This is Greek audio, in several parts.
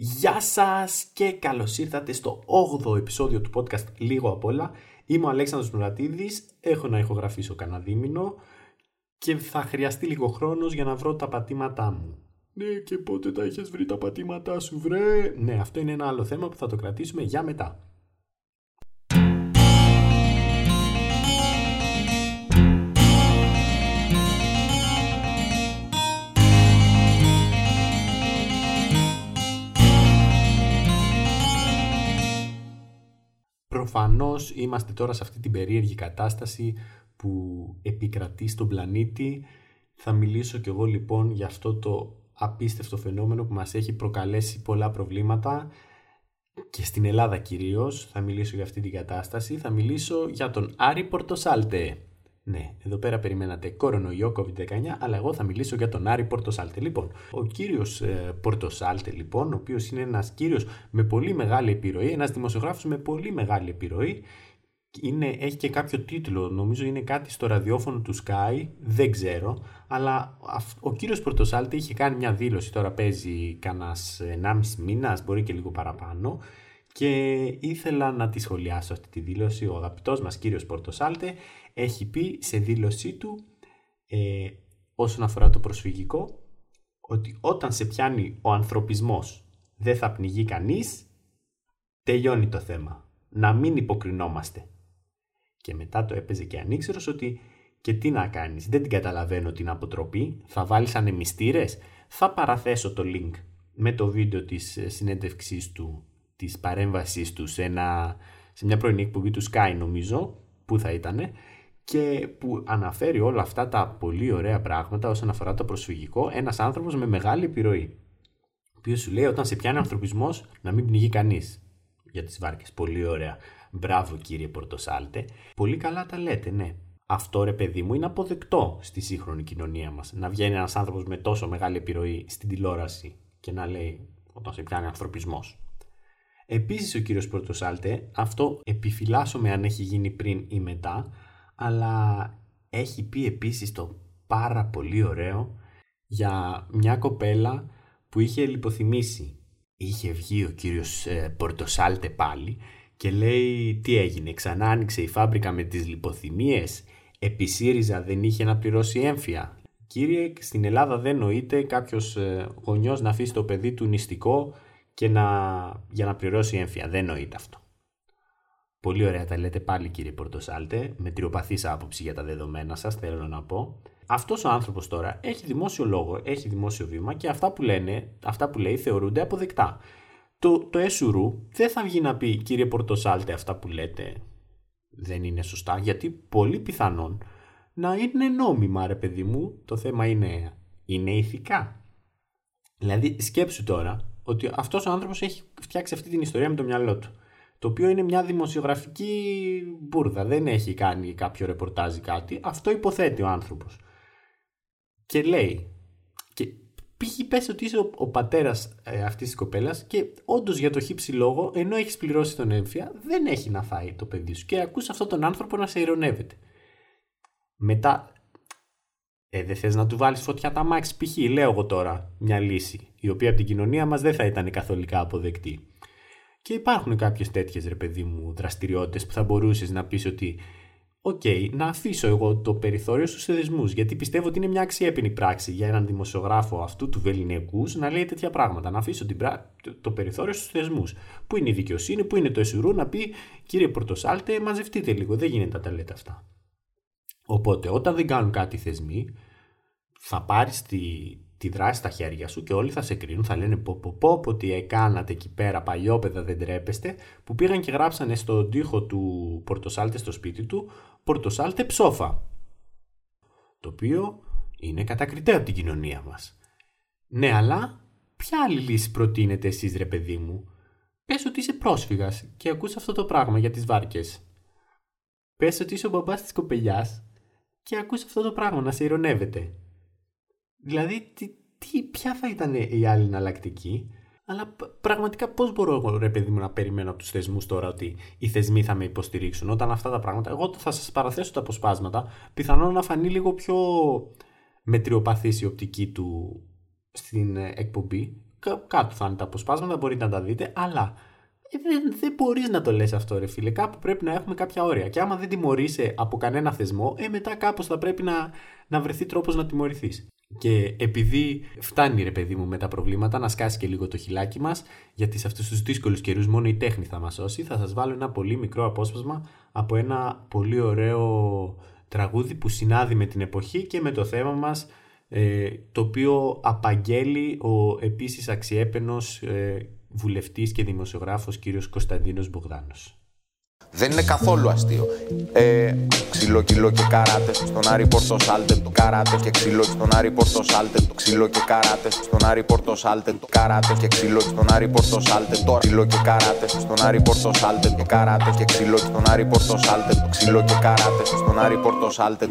Γεια σας και καλώς ήρθατε στο 8ο επεισόδιο του podcast Λίγο απ' όλα. Είμαι ο Αλέξανδρος Μουρατίδης, έχω να ηχογραφήσω κανένα δίμηνο και θα χρειαστεί λίγο χρόνος για να βρω τα πατήματά μου. Ναι και πότε τα έχεις βρει τα πατήματά σου βρε. Ναι αυτό είναι ένα άλλο θέμα που θα το κρατήσουμε για μετά. Προφανώς είμαστε τώρα σε αυτή την περίεργη κατάσταση που επικρατεί στον πλανήτη. Θα μιλήσω κι εγώ λοιπόν για αυτό το απίστευτο φαινόμενο που μας έχει προκαλέσει πολλά προβλήματα και στην Ελλάδα κυρίως θα μιλήσω για αυτή την κατάσταση. Θα μιλήσω για τον Άρη Πορτοσάλτε. Ναι, εδώ πέρα περιμένατε κορονοϊό COVID-19, αλλά εγώ θα μιλήσω για τον Άρη Πορτοσάλτε. Λοιπόν, ο κύριος ε, Πορτοσάλτε, λοιπόν, ο οποίος είναι ένας κύριος με πολύ μεγάλη επιρροή, ένας δημοσιογράφος με πολύ μεγάλη επιρροή, είναι, έχει και κάποιο τίτλο, νομίζω είναι κάτι στο ραδιόφωνο του Sky, δεν ξέρω, αλλά ο κύριος Πορτοσάλτε είχε κάνει μια δήλωση, τώρα παίζει κανένας 1,5 μήνας, μπορεί και λίγο παραπάνω, και ήθελα να τη σχολιάσω αυτή τη δήλωση. Ο αγαπητός μας κύριος Πορτοσάλτε έχει πει σε δήλωσή του ε, όσον αφορά το προσφυγικό ότι όταν σε πιάνει ο ανθρωπισμός δεν θα πνιγεί κανείς, τελειώνει το θέμα. Να μην υποκρινόμαστε. Και μετά το έπαιζε και ανήξερος ότι και τι να κάνεις, δεν την καταλαβαίνω την αποτροπή, θα βάλεις ανεμιστήρες, θα παραθέσω το link με το βίντεο της συνέντευξής του, της παρέμβασής τους σε, ένα, σε μια πρωινή εκπομπή του Sky νομίζω, που θα ήτανε, και που αναφέρει όλα αυτά τα πολύ ωραία πράγματα όσον αφορά το προσφυγικό ένας άνθρωπος με μεγάλη επιρροή. Ο οποίος σου λέει όταν σε πιάνει ανθρωπισμός να μην πνιγεί κανείς για τις βάρκες. Πολύ ωραία. Μπράβο κύριε Πορτοσάλτε. Πολύ καλά τα λέτε, ναι. Αυτό ρε παιδί μου είναι αποδεκτό στη σύγχρονη κοινωνία μας. Να βγαίνει ένας άνθρωπος με τόσο μεγάλη επιρροή στην τηλεόραση και να λέει όταν σε πιάνει ανθρωπισμός. Επίσης ο κύριος Πορτοσάλτε, αυτό επιφυλάσσομαι αν έχει γίνει πριν ή μετά, αλλά έχει πει επίσης το πάρα πολύ ωραίο για μια κοπέλα που είχε λιποθυμήσει. Είχε βγει ο κύριος ε, Πορτοσάλτε πάλι και λέει τι έγινε, ξανά άνοιξε η φάμπρικα με τις λιποθυμίες, επί ΣΥΡΙΖΑ δεν είχε να πληρώσει έμφυα. Κύριε, στην Ελλάδα δεν νοείται κάποιος ε, γονιός να αφήσει το παιδί του νηστικό και να, για να πληρώσει έμφυα. Δεν νοείται αυτό. Πολύ ωραία τα λέτε πάλι κύριε Πορτοσάλτε, με τριοπαθής άποψη για τα δεδομένα σας θέλω να πω. Αυτός ο άνθρωπος τώρα έχει δημόσιο λόγο, έχει δημόσιο βήμα και αυτά που, λένε, αυτά που λέει θεωρούνται αποδεκτά. Το, το ΕΣΟΥΡΟΥ δεν θα βγει να πει κύριε Πορτοσάλτε αυτά που λέτε δεν είναι σωστά γιατί πολύ πιθανόν να είναι νόμιμα ρε παιδί μου, το θέμα είναι, είναι ηθικά. Δηλαδή σκέψου τώρα ότι αυτός ο άνθρωπος έχει φτιάξει αυτή την ιστορία με το μυαλό του το οποίο είναι μια δημοσιογραφική μπουρδα. Δεν έχει κάνει κάποιο ρεπορτάζ ή κάτι. Αυτό υποθέτει ο άνθρωπος. Και λέει, και πήγε πες ότι είσαι ο, ο πατέρας ε, αυτής της κοπέλας και όντως για το χι ψι λόγο, ενώ έχεις πληρώσει τον ΕΝΦΙΑ, δεν έχει να φάει το παιδί σου. Και ακούς αυτόν τον άνθρωπο να σε ειρωνεύεται. Μετά, ε, δεν θες να του βάλεις φωτιά το αμάξι π.χ. λέω εγώ τώρα μια λύση, η οποία από την κοινωνία μας δεν θα ήταν καθολικά αποδεκτή. Και υπάρχουν κάποιες τέτοιες ρε παιδί μου δραστηριότητες που θα μπορούσες να πεις ότι okay, να αφήσω εγώ το περιθώριο στους θεσμούς, γιατί πιστεύω ότι είναι μια αξιόποινη πράξη για έναν δημοσιογράφο αυτού του βεληνεκούς να λέει τέτοια πράγματα. Να αφήσω την το περιθώριο στους θεσμούς. Πού είναι η δικαιοσύνη, πού είναι το εσουρού, να πει κύριε Πορτοσάλτε, μαζευτείτε λίγο. Δεν γίνεται να τα λέτε αυτά. Οπότε, όταν δεν κάνουν κάτι οι θεσμοί, θα πάρεις τη, τη δράση στα χέρια σου και όλοι θα σε κρίνουν, θα λένε πω πω πω, πω τι έκανατε εκεί πέρα παλιόπαιδα δεν τρέπεστε που πήγαν και γράψανε στον τοίχο του Πορτοσάλτε στο σπίτι του Πορτοσάλτε ψόφα το οποίο είναι κατακριτέο από την κοινωνία μας. Ναι αλλά ποια άλλη λύση προτείνετε εσείς ρε παιδί μου; Πες ότι είσαι πρόσφυγας και ακούς αυτό το πράγμα για τις βάρκες. Πες ότι είσαι ο μπαμπάς της κοπελιάς και ακούς αυτό το πράγμα να σε ειρωνεύεται. Δηλαδή, τι, τι, ποια θα ήταν η άλλη εναλλακτική; Αλλά πραγματικά πώς μπορώ, ρε παιδί μου, να περιμένω από τους θεσμούς τώρα ότι οι θεσμοί θα με υποστηρίξουν; Όταν αυτά τα πράγματα. Εγώ θα σας παραθέσω τα αποσπάσματα. Πιθανόν να φανεί λίγο πιο μετριοπαθής η οπτική του στην ε, εκπομπή. κάτω θα είναι τα αποσπάσματα, μπορείτε να τα δείτε, αλλά ε, δεν, δεν μπορείς να το λες αυτό, ρε φίλε. Κάπου πρέπει να έχουμε κάποια όρια. Και άμα δεν τιμωρείσαι από κανένα θεσμό, ε, μετά κάπως θα πρέπει να, να βρεθεί τρόπος να τιμωρηθείς. Και επειδή φτάνει ρε παιδί μου με τα προβλήματα, να σκάσει και λίγο το χιλάκι μας, γιατί σε αυτούς τους δύσκολους καιρούς μόνο η τέχνη θα μας σώσει, θα σας βάλω ένα πολύ μικρό απόσπασμα από ένα πολύ ωραίο τραγούδι που συνάδει με την εποχή και με το θέμα μας ε, το οποίο απαγγέλει ο επίσης αξιέπαινος ε, βουλευτής και δημοσιογράφος κύριος Κωνσταντίνος Μπογδάνος. Δεν είναι καθόλου αστείο. Ε, ξύλο, κιλό και καράτες. Στον Άρη Πορτο Σάλτε το καράτες και ξύλο. Στον Άρη Πορτο Σάλτε το ξύλο και καράτες. Στον Άρη Πορτο Σάλτε το καράτες και ξύλο. Στον Άρη Πορτο Σάλτε το ξύλο και καράτες. Στον Άρη Πορτο Σάλτε το καράτες και ξύλο. Στον Άρη Πορτο Σάλτε το ξύλο και καράτες. Στον Άρη Πορτο Σάλτε.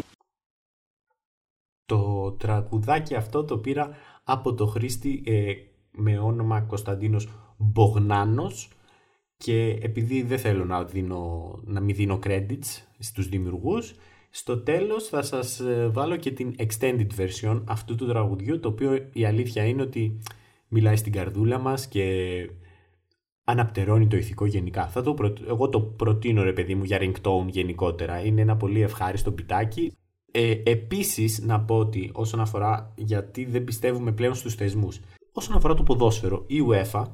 Το τραγουδάκι αυτό το πήρα από το χρήστη ε, με όνομα Κωνσταντίνος Μπογνάνος και επειδή δεν θέλω να, δίνω, να μην δίνω credits στους δημιουργούς στο τέλος θα σας ε, βάλω και την extended version αυτού του τραγουδιού το οποίο η αλήθεια είναι ότι μιλάει στην καρδούλα μας και αναπτερώνει το ηθικό γενικά. Θα το Εγώ το προτείνω ρε παιδί μου για ringtone γενικότερα. Είναι ένα πολύ ευχάριστο πιτάκι. Ε, επίσης να πω ότι όσον αφορά γιατί δεν πιστεύουμε πλέον στους θεσμούς. Όσον αφορά το ποδόσφαιρο, η UEFA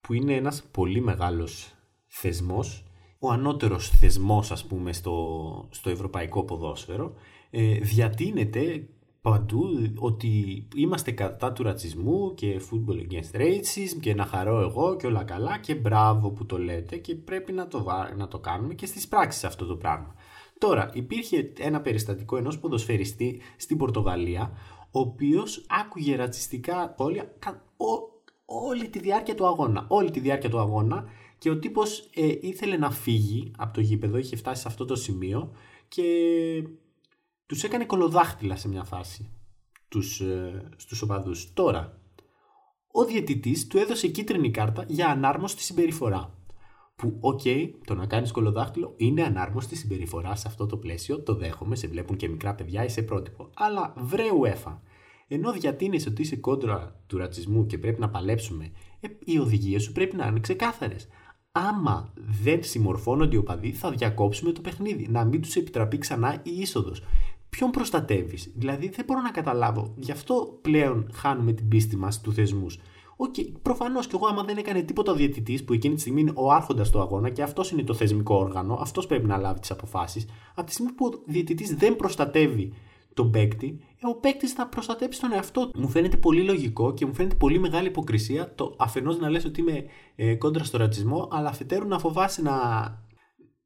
που είναι ένας πολύ μεγάλος θεσμός, ο ανώτερος θεσμός ας πούμε στο, στο ευρωπαϊκό ποδόσφαιρο, ε, διατείνεται παντού ότι είμαστε κατά του ρατσισμού και football against racism και να χαρώ εγώ και όλα καλά και μπράβο που το λέτε και πρέπει να το, να το κάνουμε και στις πράξεις αυτό το πράγμα. Τώρα, υπήρχε ένα περιστατικό ενός ποδοσφαιριστή στην Πορτογαλία, ο οποίος άκουγε ρατσιστικά σχόλια όλη τη διάρκεια του αγώνα. Όλη τη διάρκεια του αγώνα και ο τύπος ε, ήθελε να φύγει από το γήπεδο, είχε φτάσει σε αυτό το σημείο και τους έκανε κολοδάχτυλα σε μια φάση τους, ε, στους οπαδούς. Τώρα, ο διαιτητής του έδωσε κίτρινη κάρτα για ανάρμοστη συμπεριφορά. Που, okay, το να κάνεις κωλοδάχτυλο είναι ανάρμοστη συμπεριφορά σε αυτό το πλαίσιο, το δέχομαι, σε βλέπουν και μικρά παιδιά, είσαι πρότυπο. Αλλά βρε UEFA, ενώ διατείνεσαι ότι είσαι κόντρα του ρατσισμού και πρέπει να παλέψουμε, ε, οι οδηγίες σου πρέπει να είναι ξεκάθαρες. Άμα δεν συμμορφώνονται οι οπαδοί, θα διακόψουμε το παιχνίδι. Να μην τους επιτραπεί ξανά η είσοδος. Ποιον προστατεύεις, Δηλαδή δεν μπορώ να καταλάβω. Γι' αυτό πλέον χάνουμε την πίστη μας στους θεσμούς. Okay, προφανώς και εγώ, άμα δεν έκανε τίποτα ο διαιτητής, που εκείνη τη στιγμή είναι ο άρχοντας του αγώνα και αυτός είναι το θεσμικό όργανο, αυτός πρέπει να λάβει τις αποφάσεις. Από τη στιγμή που ο διαιτητής δεν προστατεύει τον παίκτη, ε, ο παίκτης θα προστατέψει τον εαυτό του. Μου φαίνεται πολύ λογικό και μου φαίνεται πολύ μεγάλη υποκρισία το αφενός να λες ότι είμαι ε, κόντρα στο ρατσισμό, αλλά αφετέρου να φοβάσαι να,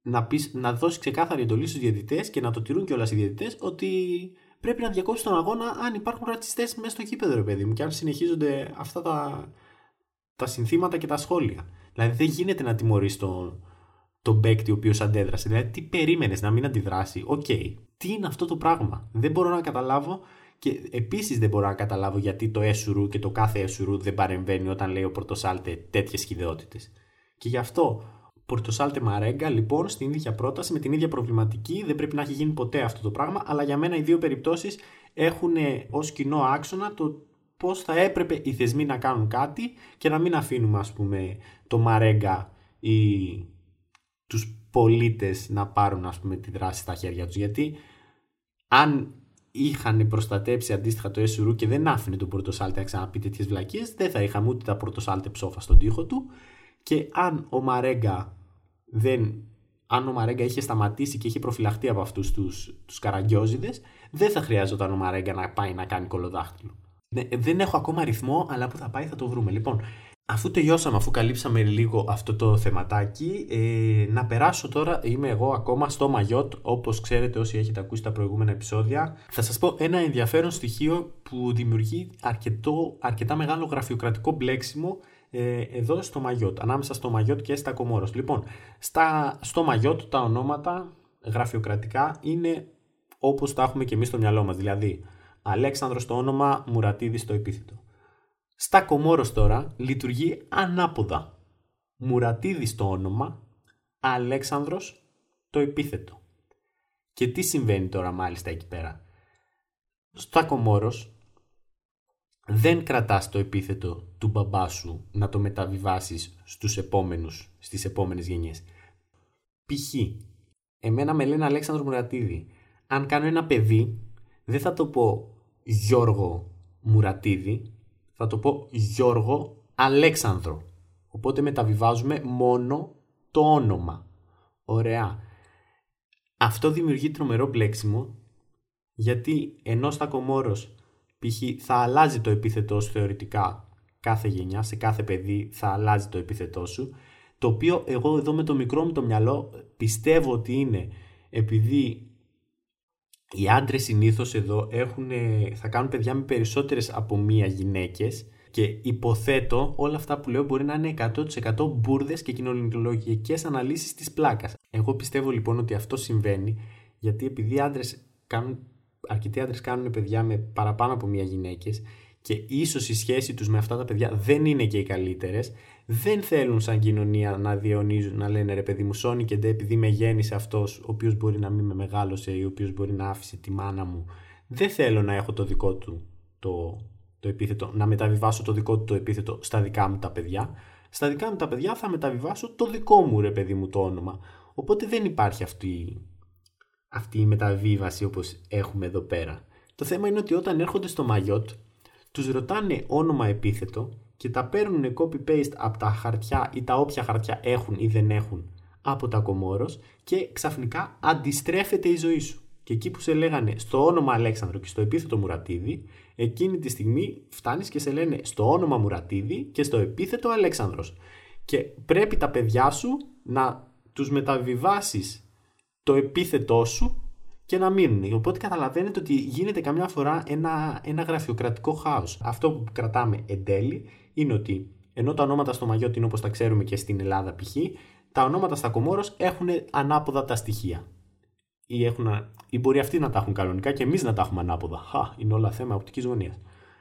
να, πεις, να δώσεις ξεκάθαρη εντολή στους διαιτητές και να το τηρούν κιόλας οι διαιτητές ότι πρέπει να διακόψει τον αγώνα αν υπάρχουν ρατσιστές μέσα στο γήπεδο, ρε παιδί μου, και αν συνεχίζονται αυτά τα, τα συνθήματα και τα σχόλια. Δηλαδή δεν γίνεται να τιμωρείς τον, τον παίκτη ο οποίος αντέδρασε. Δηλαδή, τι περίμενες να μην αντιδράσει. Okay τι είναι αυτό το πράγμα; Δεν μπορώ να καταλάβω και επίσης δεν μπορώ να καταλάβω γιατί το ΕΣΡ και το κάθε ΕΣΡ δεν παρεμβαίνει όταν λέει ο Πορτοσάλτε τέτοιες χειδεότητες. Και γι' αυτό Πορτοσάλτε Μαρέγκα λοιπόν στην ίδια πρόταση με την ίδια προβληματική δεν πρέπει να έχει γίνει ποτέ αυτό το πράγμα αλλά για μένα οι δύο περιπτώσεις έχουν ως κοινό άξονα το πώς θα έπρεπε οι θεσμοί να κάνουν κάτι και να μην αφήνουμε ας πούμε το Μαρέγκα ή τους πολίτες να πάρουν ας πούμε τη δράση στα χέρια τους γιατί αν είχαν προστατέψει αντίστοιχα το Εσουρού και δεν άφηνε τον Πορτοσάλτε να ξαναπεί τέτοιες βλακίες, δεν θα είχαμε ούτε τα Πορτοσάλτε ψόφα στον τοίχο του. Και αν ο Μαρέγκα δεν. Αν ο Μαρέγκα είχε σταματήσει και είχε προφυλαχτεί από αυτούς τους τους καραγκιόζιδες, δεν θα χρειάζονταν ο Μαρέγκα να πάει να κάνει κολοδάχτυλο. Ναι, δεν έχω ακόμα αριθμό, αλλά που θα πάει θα το βρούμε. Λοιπόν, Αφού τελειώσαμε, αφού καλύψαμε λίγο αυτό το θεματάκι, ε, να περάσω τώρα, είμαι εγώ ακόμα στο Μαγιότ, όπως ξέρετε όσοι έχετε ακούσει τα προηγούμενα επεισόδια. Θα σας πω ένα ενδιαφέρον στοιχείο που δημιουργεί αρκετό, αρκετά μεγάλο γραφειοκρατικό μπλέξιμο ε, εδώ στο Μαγιότ, ανάμεσα στο Μαγιότ και στα Κομόρος. Λοιπόν, στα, στο Μαγιότ τα ονόματα γραφειοκρατικά είναι όπως τα έχουμε και εμείς στο μυαλό μας, δηλαδή Αλέξανδρος το όνομα, Μουρατίδης το επίθετο. Στα Κομόρος τώρα λειτουργεί ανάποδα. Μουρατίδης το όνομα, Αλέξανδρος το επίθετο. Και τι συμβαίνει τώρα μάλιστα εκεί πέρα; Στα Κομόρος δεν κρατάς το επίθετο του μπαμπά σου να το μεταβιβάσεις στους επόμενους, στις επόμενες γενιές. Π.χ. Εμένα με λένε Αλέξανδρος Μουρατίδη. Αν κάνω ένα παιδί, δεν θα το πω Γιώργο Μουρατίδη, θα το πω Γιώργο Αλέξανδρο. Οπότε μεταβιβάζουμε μόνο το όνομα. Ωραία. Αυτό δημιουργεί τρομερό μπλέξιμο γιατί ενώ στα Κομόρος π.χ. θα αλλάζει το επίθετό σου θεωρητικά κάθε γενιά, σε κάθε παιδί θα αλλάζει το επίθετό σου το οποίο εγώ εδώ με το μικρό μου το μυαλό πιστεύω ότι είναι επειδή οι άντρες συνήθως εδώ έχουν, θα κάνουν παιδιά με περισσότερες από μία γυναίκες και υποθέτω όλα αυτά που λέω μπορεί να είναι 100% μπουρδες και κοινωνικολογικές αναλύσεις της πλάκας. Εγώ πιστεύω λοιπόν ότι αυτό συμβαίνει γιατί επειδή άντρες κάνουν, αρκετοί άντρες κάνουν παιδιά με παραπάνω από μία γυναίκες και ίσως η σχέση τους με αυτά τα παιδιά δεν είναι και οι καλύτερες, δεν θέλουν σαν κοινωνία να διαιωνίζουν, να λένε ρε παιδί μου, σώνει και ντε επειδή με γέννησε αυτός, ο οποίος μπορεί να μην με μεγάλωσε ή ο οποίος μπορεί να άφησε τη μάνα μου. Δεν θέλω να έχω το δικό του το, το επίθετο, να μεταβιβάσω το δικό του το επίθετο στα δικά μου τα παιδιά. Στα δικά μου τα παιδιά θα μεταβιβάσω το δικό μου ρε παιδί μου το όνομα. Οπότε δεν υπάρχει αυτή, αυτή η μεταβίβαση όπως έχουμε εδώ πέρα. Το θέμα είναι ότι όταν έρχονται στο Μαγιότ, τους ρωτάνε όνομα επίθετο και τα παίρνουν copy-paste από τα χαρτιά ή τα όποια χαρτιά έχουν ή δεν έχουν από τα κομόρος και ξαφνικά αντιστρέφεται η ζωή σου. Και εκεί που σε λέγανε στο όνομα Αλέξανδρο και στο επίθετο Μουρατίδη, εκείνη τη στιγμή φτάνεις και σε λένε στο όνομα Μουρατίδη και στο επίθετο Αλέξανδρος. Και πρέπει τα παιδιά σου να τους μεταβιβάσεις το επίθετό σου και να μείνουν. Οπότε καταλαβαίνετε ότι γίνεται καμιά φορά ένα, ένα γραφειοκρατικό χάος. Αυτό που κρατάμε εν τέλει είναι ότι ενώ τα ονόματα στο Μαγιώτη είναι όπως τα ξέρουμε και στην Ελλάδα π.χ., τα ονόματα στα Κομόρος έχουν ανάποδα τα στοιχεία. Ή, έχουν, ή μπορεί αυτοί να τα έχουν κανονικά και εμείς να τα έχουμε ανάποδα. Χα, είναι όλα θέμα οπτικής γωνίας.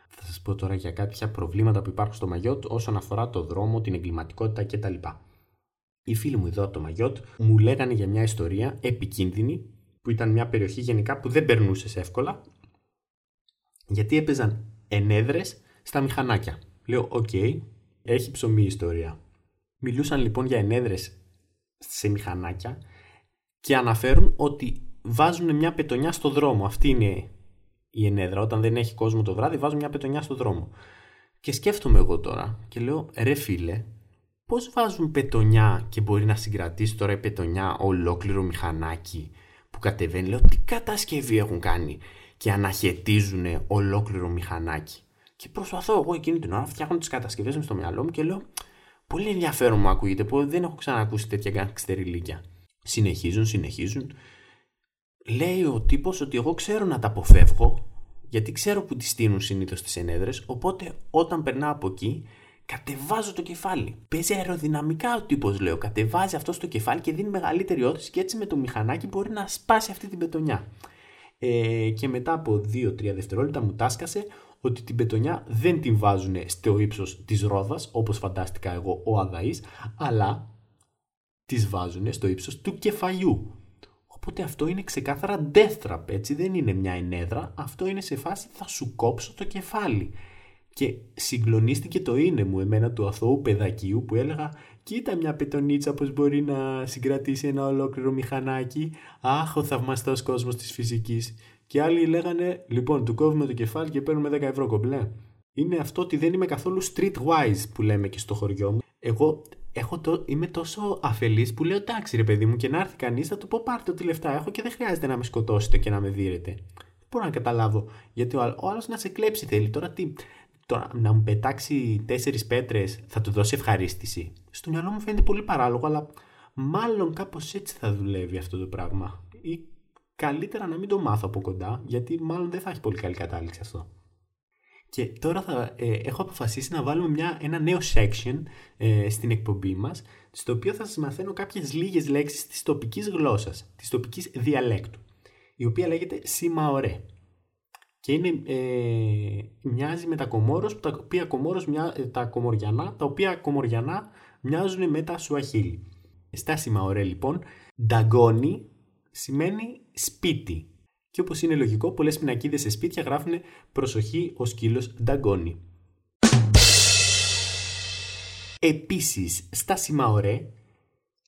Θα σας πω τώρα για κάποια προβλήματα που υπάρχουν στο Μαγιώτ όσον αφορά το δρόμο, την εγκληματικότητα κτλ. Οι φίλοι μου εδώ από το Μαγιώτ μου λέγανε για μια ιστορία επικίνδυνη που ήταν μια περιοχή γενικά που δεν περνούσες εύκολα γιατί έπαιζαν ενέδρες στα μηχανάκια. Λέω, okay, έχει ψωμί η ιστορία. Μιλούσαν λοιπόν για ενέδρες σε μηχανάκια και αναφέρουν ότι βάζουν μια πετονιά στο δρόμο. Αυτή είναι η ενέδρα. Όταν δεν έχει κόσμο το βράδυ, βάζουν μια πετονιά στο δρόμο. Και σκέφτομαι εγώ τώρα και λέω, ρε φίλε, πώς βάζουν πετονιά και μπορεί να συγκρατήσει τώρα η πετονιά ολόκληρο μηχανάκι που κατεβαίνει; Λέω, τι κατασκευή έχουν κάνει και αναχαιτίζουν ολόκληρο μηχανάκι; Και προσπαθώ εγώ εκείνη την ώρα, φτιάχνω τις κατασκευές μου στο μυαλό μου και λέω: Πολύ ενδιαφέρον μου ακούγεται, που δεν έχω ξανακούσει τέτοια γκαγκστεριλίκια. Συνεχίζουν, συνεχίζουν. Λέει ο τύπος ότι εγώ ξέρω να τα αποφεύγω, γιατί ξέρω που τη στείλουν συνήθως τις ενέδρες, οπότε όταν περνάω από εκεί, κατεβάζω το κεφάλι. Παίζει αεροδυναμικά ο τύπος, λέω. Κατεβάζει αυτό στο κεφάλι και δίνει μεγαλύτερη όθηση και έτσι με το μηχανάκι μπορεί να σπάσει αυτή την πετονιά. Ε, και μετά από 2-3 δευτερόλεπτα μου τάσκασε ότι την πετονιά δεν την βάζουν στο ύψος της ρόδας, όπως φαντάστηκα εγώ ο Αδαής, αλλά τις βάζουν στο ύψος του κεφαλιού. Οπότε αυτό είναι ξεκάθαρα death trap, έτσι δεν είναι μια ενέδρα, αυτό είναι σε φάση θα σου κόψω το κεφάλι. Και συγκλονίστηκε το είναι μου εμένα του αθώου παιδακίου που έλεγα κοίτα μια πετονίτσα πως μπορεί να συγκρατήσει ένα ολόκληρο μηχανάκι. Αχ, ο θαυμαστός κόσμος της φυσικής. Και άλλοι λέγανε, λοιπόν, του κόβουμε το κεφάλι και παίρνουμε 10 ευρώ κομπλέ. Είναι αυτό ότι δεν είμαι καθόλου streetwise που λέμε και στο χωριό μου. Εγώ έχω το, είμαι τόσο αφελής που λέω εντάξει ρε παιδί μου και να έρθει κανείς θα του πω πάρτε ό,τι λεφτά έχω και δεν χρειάζεται να με σκοτώσετε και να με δίνετε. Δεν μπορώ να καταλάβω γιατί ο, ο άλλος να σε κλέψει θέλει. Τώρα τι, τώρα, να μου πετάξει τέσσερις πέτρες θα του δώσει ευχαρίστηση. Στο μυαλό μου φαίνεται πολύ παράλογο, αλλά μάλλον κάπως έτσι θα δουλεύει αυτό το πράγμα. Ή καλύτερα να μην το μάθω από κοντά, γιατί μάλλον δεν θα έχει πολύ καλή κατάληξη αυτό. Και τώρα θα, ε, έχω αποφασίσει να βάλουμε μια, ένα νέο section ε, στην εκπομπή μας, στο οποίο θα σας μαθαίνω κάποιες λίγες λέξεις της τοπικής γλώσσας, της τοπικής διαλέκτου, η οποία λέγεται Σιμαωρέ. Και είναι, ε, μοιάζει με τα κομόρος, τα οποία κομόρος, μιά, ε, τα κομοριανά, τα οποία κομοριανά μοιάζουν με τα σουαχίλι. Στα Σιμαωρέ λοιπόν, νταγκόνι σημαίνει σπίτι. Και Και όπως είναι λογικό, πολλές πινακίδες σε σπίτια γράφουν Προσοχή, ο σκύλος νταγκώνει. Επίσης, στα Σιμαωρέ,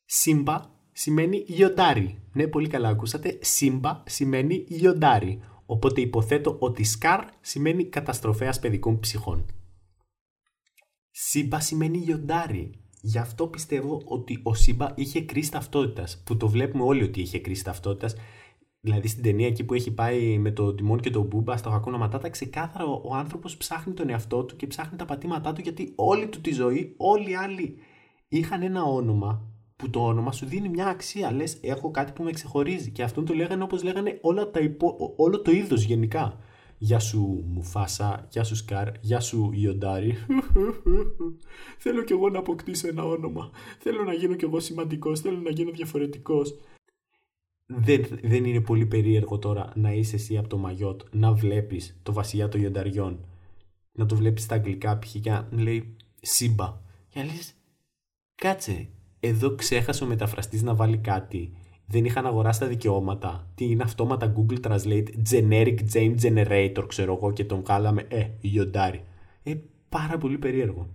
Σύμπα σημαίνει λιοντάρι. Ναι, πολύ καλά ακούσατε. Σύμπα σημαίνει λιοντάρι. Οπότε υποθέτω ότι σκάρ σημαίνει καταστροφέας παιδικών ψυχών. Σύμπα σημαίνει λιοντάρι. Γι' αυτό πιστεύω ότι ο Σύμπα είχε κρίση ταυτότητας. Που το βλέπουμε όλοι ότι είχε κρίση ταυτότητας. Δηλαδή στην ταινία εκεί που έχει πάει με το Τιμόν και τον Μπούμπα στο Χακούνα Ματάτα, ξεκάθαρα ο, ο άνθρωπος ψάχνει τον εαυτό του και ψάχνει τα πατήματά του γιατί όλη του τη ζωή, όλοι οι άλλοι είχαν ένα όνομα που το όνομα σου δίνει μια αξία. Λες, έχω κάτι που με ξεχωρίζει. Και αυτόν το λέγανε όπως λέγανε όλα τα υπο... όλο το είδος γενικά. Γεια σου Μουφάσα, γεια σου Σκάρ, γεια σου Ιοντάρι. θέλω κι εγώ να αποκτήσω ένα όνομα. Θέλω να γίνω κι εγώ σημαντικός, θέλω να γίνω διαφορετικός. Δεν, δεν είναι πολύ περίεργο τώρα να είσαι εσύ από το Μαγιότ, να βλέπεις το βασιλιά των Ιονταριών, να το βλέπεις στα αγγλικά π.χ. και να λέει Σύμπα. Και να λες, κάτσε, εδώ ξέχασε ο μεταφραστής να βάλει κάτι δεν είχαν αγοράσει τα δικαιώματα. Τι είναι αυτόματα Google Translate Generic Jane Generator, ξέρω εγώ, και τον βγάλαμε, ε, γιοντάρι. Ε, πάρα πολύ περίεργο.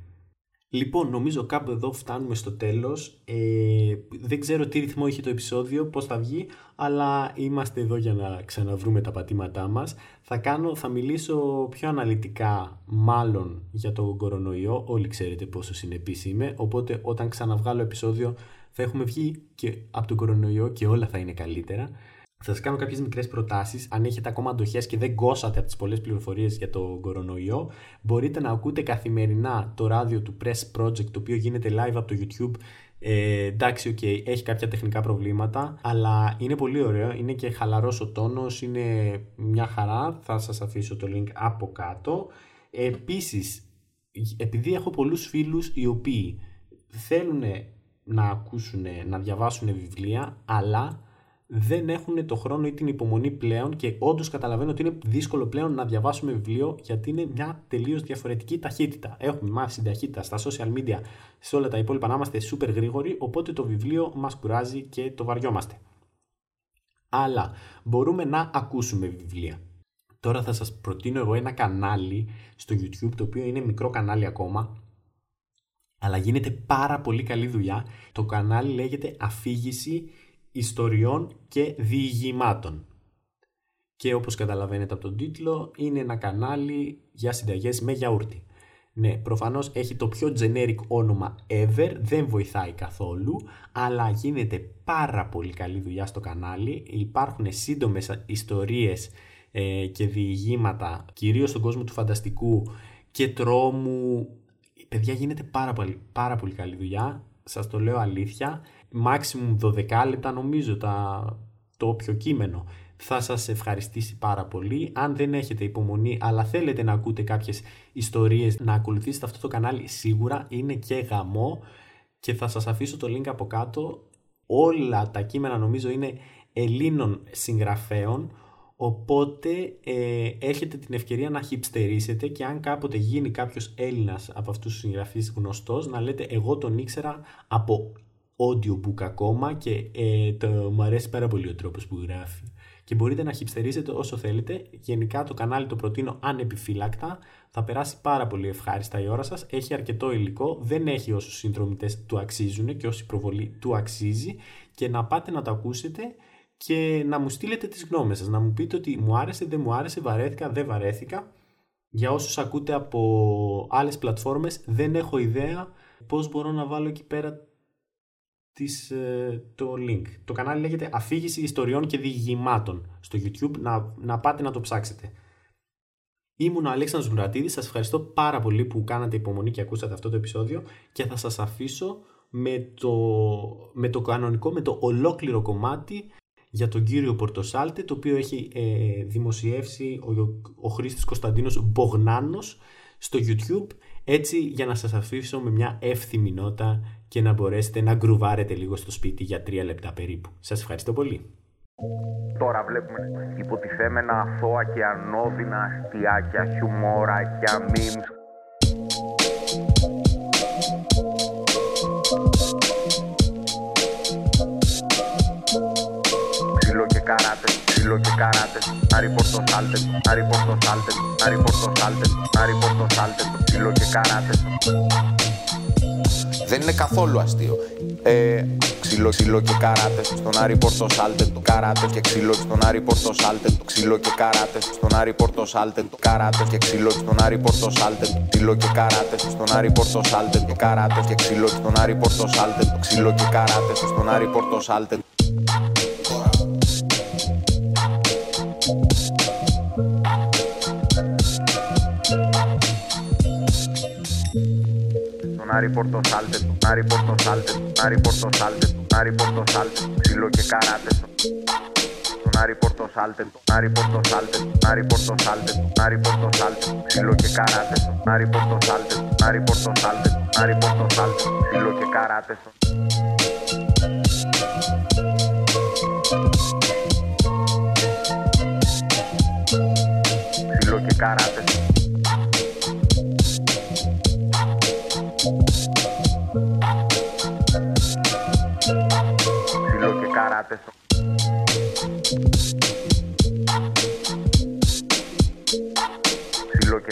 Λοιπόν, νομίζω κάπου εδώ φτάνουμε στο τέλος. Ε, δεν ξέρω τι ρυθμό είχε το επεισόδιο, πώς θα βγει, αλλά είμαστε εδώ για να ξαναβρούμε τα πατήματά μας. Θα, κάνω, θα μιλήσω πιο αναλυτικά, μάλλον, για τον κορονοϊό. Όλοι ξέρετε πόσο συνεπής είμαι, οπότε όταν ξαναβγάλω επεισόδιο θα έχουμε βγει και από τον κορονοϊό και όλα θα είναι καλύτερα. Θα σας κάνω κάποιες μικρές προτάσεις. Αν έχετε ακόμα αντοχές και δεν κόσατε από τις πολλές πληροφορίες για τον κορονοϊό, μπορείτε να ακούτε καθημερινά το ράδιο του Press Project, το οποίο γίνεται live από το YouTube. Ε, εντάξει, okay, έχει κάποια τεχνικά προβλήματα, αλλά είναι πολύ ωραίο. Είναι και χαλαρός ο τόνος, είναι μια χαρά. Θα σας αφήσω το link από κάτω. Επίσης, επειδή έχω πολλούς φίλους οι οποίοι θέλουν να ακούσουν, να διαβάσουν βιβλία, αλλά δεν έχουν το χρόνο ή την υπομονή πλέον και όντως καταλαβαίνω ότι είναι δύσκολο πλέον να διαβάσουμε βιβλίο γιατί είναι μια τελείως διαφορετική ταχύτητα. Έχουμε μάθει την ταχύτητα στα social media, σε όλα τα υπόλοιπα να είμαστε super γρήγοροι, οπότε το βιβλίο μας κουράζει και το βαριόμαστε. Αλλά μπορούμε να ακούσουμε βιβλία. Τώρα θα σας προτείνω εγώ ένα κανάλι στο YouTube, το οποίο είναι μικρό κανάλι ακόμα, αλλά γίνεται πάρα πολύ καλή δουλειά. Το κανάλι λέγεται Αφήγηση Ιστοριών και Διηγημάτων. Και όπως καταλαβαίνετε από τον τίτλο, είναι ένα κανάλι για συνταγές με γιαούρτι. Ναι, προφανώς έχει το πιο generic όνομα ever, δεν βοηθάει καθόλου, αλλά γίνεται πάρα πολύ καλή δουλειά στο κανάλι. Υπάρχουν σύντομες ιστορίες ε, και διηγήματα, κυρίως στον κόσμο του φανταστικού και τρόμου παιδιά γίνεται πάρα πολύ, πάρα πολύ καλή δουλειά. Σας το λέω αλήθεια. Maximum 12 λεπτά νομίζω τα, το όποιο κείμενο θα σας ευχαριστήσει πάρα πολύ. Αν δεν έχετε υπομονή αλλά θέλετε να ακούτε κάποιες ιστορίες να ακολουθήσετε αυτό το κανάλι σίγουρα είναι και γαμό και θα σας αφήσω το link από κάτω. Όλα τα κείμενα νομίζω είναι Ελλήνων συγγραφέων Οπότε ε, έχετε την ευκαιρία να χυψτερήσετε και αν κάποτε γίνει κάποιος Έλληνας από αυτούς τους συγγραφείς γνωστός να λέτε εγώ τον ήξερα από audiobook ακόμα και ε, το, μου αρέσει πάρα πολύ ο τρόπος που γράφει. Και μπορείτε να χυψτερήσετε όσο θέλετε. Γενικά το κανάλι το προτείνω ανεπιφύλακτα. Θα περάσει πάρα πολύ ευχάριστα η ώρα σας. Έχει αρκετό υλικό. Δεν έχει όσους συνδρομητές του αξίζουν και όση προβολή του αξίζει. Και να πάτε να το ακούσετε και να μου στείλετε τις γνώμες σας, να μου πείτε ότι μου άρεσε, δεν μου άρεσε, βαρέθηκα, δεν βαρέθηκα. Για όσους ακούτε από άλλες πλατφόρμες δεν έχω ιδέα πώς μπορώ να βάλω εκεί πέρα τις, ε, το link. Το κανάλι λέγεται Αφήγηση Ιστοριών και Διηγημάτων στο YouTube, να, να πάτε να το ψάξετε. Ήμουν ο Αλέξανδρος Μουρατίδης, σας ευχαριστώ πάρα πολύ που κάνατε υπομονή και ακούσατε αυτό το επεισόδιο και θα σας αφήσω με το, με το κανονικό, με το ολόκληρο κομμάτι για τον κύριο Πορτοσάλτε, το οποίο έχει ε, δημοσιεύσει ο, ο Χρήστης Κωνσταντίνος Μπογνάνος στο YouTube, έτσι για να σας αφήσω με μια εύθυμη νότα και να μπορέσετε να γκρουβάρετε λίγο στο σπίτι για τρία λεπτά περίπου. Σας ευχαριστώ πολύ. Τώρα βλέπουμε υποτιθέμενα αθώα και ανώδυνα αστιάκια, χιουμόρακια, memes καράτε, ξύλο και καράτε. Άρη Πόρτο Σάλτε, Άρη Πόρτο Σάλτε, Άρη Πόρτο Σάλτε, ξύλο και καράτε. Δεν είναι καθόλου αστείο. Ε, ξύλο, ξύλο και καράτε. Στον Άρη Πόρτο Σάλτε, το καράτε και ξύλο. Στον Άρη Πόρτο Σάλτε, το ξύλο και καράτε. Στον Άρη Πόρτο Σάλτε, το καράτε και ξύλο. Στον Άρη Πόρτο Σάλτε, το ξύλο και καράτε. Στον Άρη Πόρτο Σάλτε, το καράτε και ξύλο. Στον Άρη Πόρτο Σάλτε, το ξύλο και καράτε. Στον Άρη Πόρτο Σάλτε. Άρη Πόρτο Σάλτε, Άρη Πόρτο Σάλτε, Άρη Πόρτο Σάλτε, Άρη Πόρτο Σάλτε, ξύλο και καράτε. Τον Άρη Πόρτο Σάλτε, Άρη Πόρτο Σάλτε, Άρη Πόρτο Σάλτε, Άρη Πόρτο Σάλτε, ξύλο και καράτε. Άρη Πόρτο Σάλτε, Άρη Πόρτο Σάλτε, Άρη Πόρτο Σάλτε, ξύλο και καράτε. Ξύλο και καράτε. καράτες.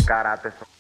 Ξύλο και καράτες.